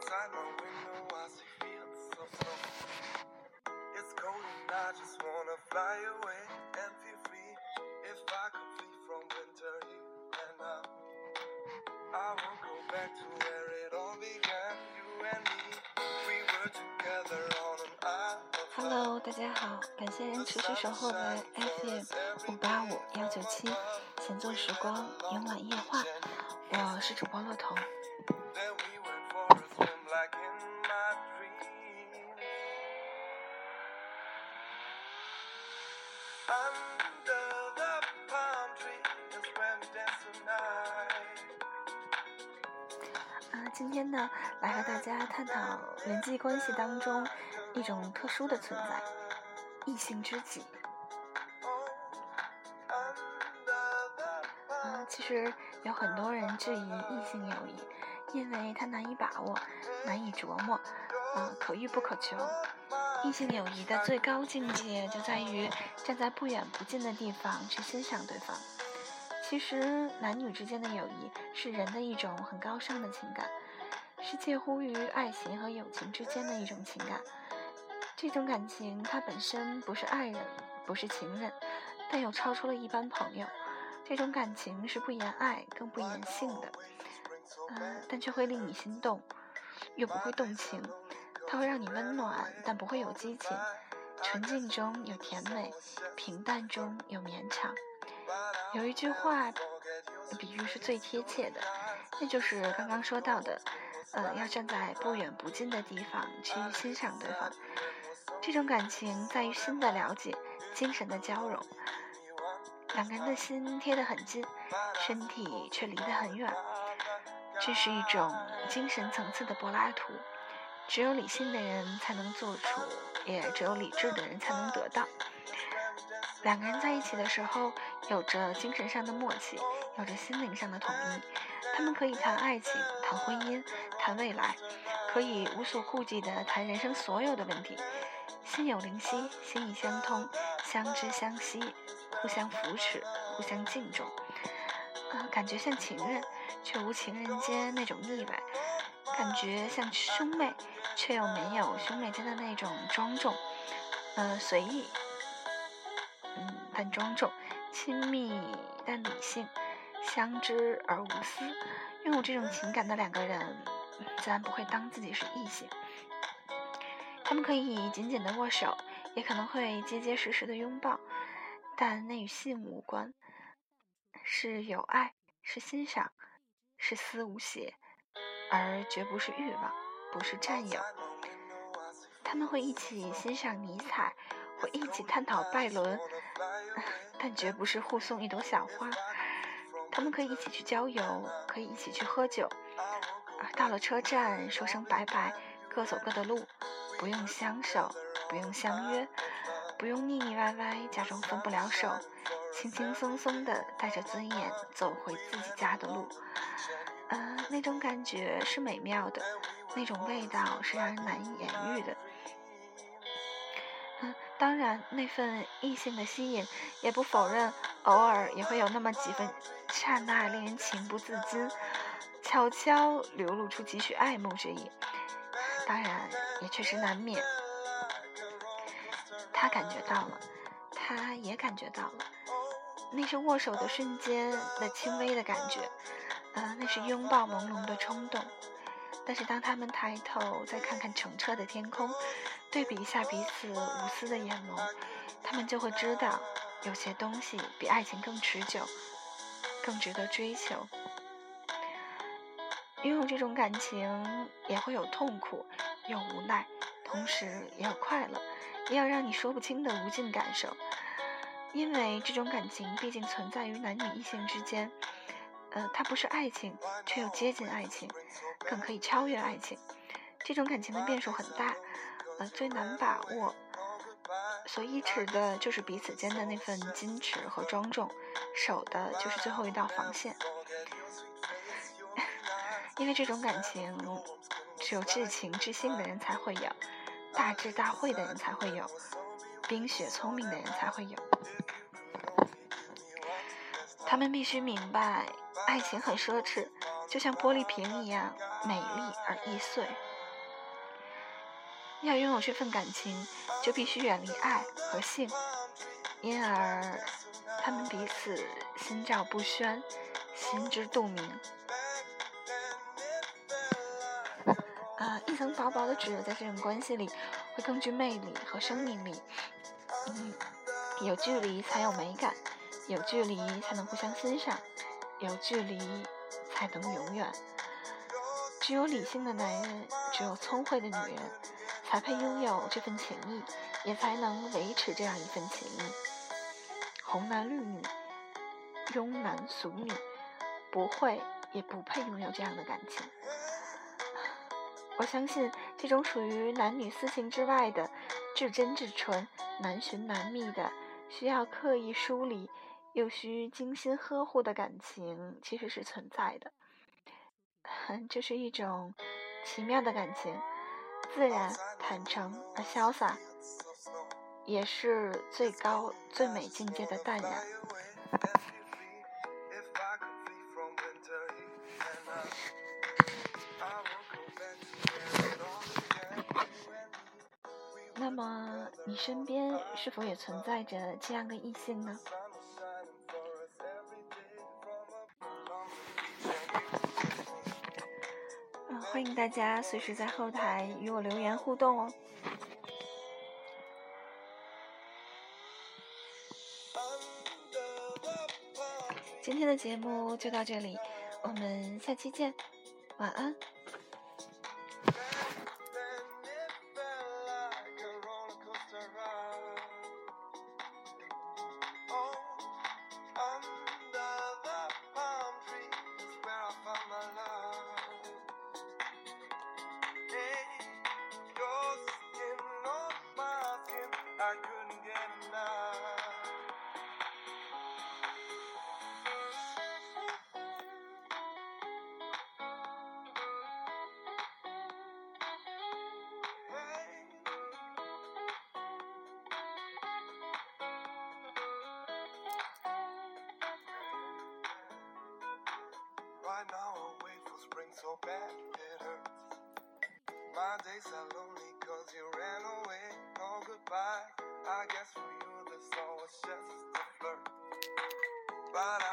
Outside my window, I see fields of snow. It's cold and I just wanna fly away and feel free. If I could flee from winter here and now, I won't go back to where it all began. You and me, we were together on an isle of Hello，大家好，感谢您持续守候的 FM 五八五幺九七闲坐时光慵懒夜话，我是主播骆童。今天呢，来和大家探讨人际关系当中一种特殊的存在——异性知己。啊，其实有很多人质疑异性友谊，因为它难以把握、难以琢磨，啊，可遇不可求。异性友谊的最高境界就在于站在不远不近的地方去欣赏对方。其实，男女之间的友谊是人的一种很高尚的情感，是介乎于爱情和友情之间的一种情感。这种感情它本身不是爱人，不是情人，但又超出了一般朋友。这种感情是不言爱，更不言性的，嗯、但却会令你心动，又不会动情。它会让你温暖，但不会有激情。纯净中有甜美，平淡中有绵长。有一句话，比喻是最贴切的，那就是刚刚说到的，呃，要站在不远不近的地方去欣赏对方。这种感情在于心的了解，精神的交融。两个人的心贴得很近，身体却离得很远，这是一种精神层次的柏拉图。只有理性的人才能做出，也只有理智的人才能得到。两个人在一起的时候，有着精神上的默契，有着心灵上的统一。他们可以谈爱情、谈婚姻、谈未来，可以无所顾忌地谈人生所有的问题。心有灵犀，心意相通，相知相惜，互相扶持，互相敬重。啊、感觉像情人，却无情人间那种腻歪；感觉像兄妹，却又没有兄妹间的那种庄重。呃，随意，嗯，但庄重；亲密但理性；相知而无私。拥有这种情感的两个人，自然不会当自己是异性。他们可以紧紧的握手，也可能会结结实实的拥抱，但那与性无关，是友爱，是欣赏，是思无邪，而绝不是欲望，不是占有。他们会一起欣赏尼采，会一起探讨拜伦，但绝不是互送一朵小花。他们可以一起去郊游，可以一起去喝酒，啊，到了车站说声拜拜，各走各的路，不用相守，不用相约，不用腻腻歪歪，假装分不了手，轻轻松松的带着尊严走回自己家的路。呃，那种感觉是美妙的，那种味道是让人难以言喻的。嗯，当然，那份异性的吸引，也不否认偶尔也会有那么几分刹那令人情不自禁，悄悄流露出几许爱慕之意。当然，也确实难免。他感觉到了，他也感觉到了，那是握手的瞬间的轻微的感觉，呃，那是拥抱朦胧的冲动。但是当他们抬头再看看澄澈的天空，对比一下彼此无私的眼眸，他们就会知道，有些东西比爱情更持久，更值得追求。拥有这种感情也会有痛苦，有无奈，同时也有快乐，也有让你说不清的无尽感受。因为这种感情毕竟存在于男女异性之间，呃，它不是爱情，却又接近爱情，更可以超越爱情。这种感情的变数很大，呃，最难把握，所依持的就是彼此间的那份矜持和庄重，守的就是最后一道防线。因为这种感情，只有至情至性的人才会有，大智大慧的人才会有，冰雪聪明的人才会有。他们必须明白，爱情很奢侈，就像玻璃瓶一样美丽而易碎。要拥有这份感情，就必须远离爱和性，因而他们彼此心照不宣，心知肚明。啊，一层薄薄的纸，在这种关系里会更具魅力和生命力。嗯，有距离才有美感，有距离才能互相欣赏，有距离才能永远。只有理性的男人，只有聪慧的女人，才配拥有这份情谊，也才能维持这样一份情谊。红男绿女，庸男俗女，不会也不配拥有这样的感情。我相信，这种属于男女私情之外的至真至纯、难寻难觅的、需要刻意梳理又需精心呵护的感情，其实是存在的。这是一种奇妙的感情，自然、坦诚而潇洒，也是最高最美境界的淡然。那么，你身边是否也存在着这样的异性呢？大家随时在后台与我留言互动哦。今天的节目就到这里，我们下期见，晚安。So bad it hurts. My days are lonely cause you ran away. No goodbye. I guess for you this all was just a flirt. But I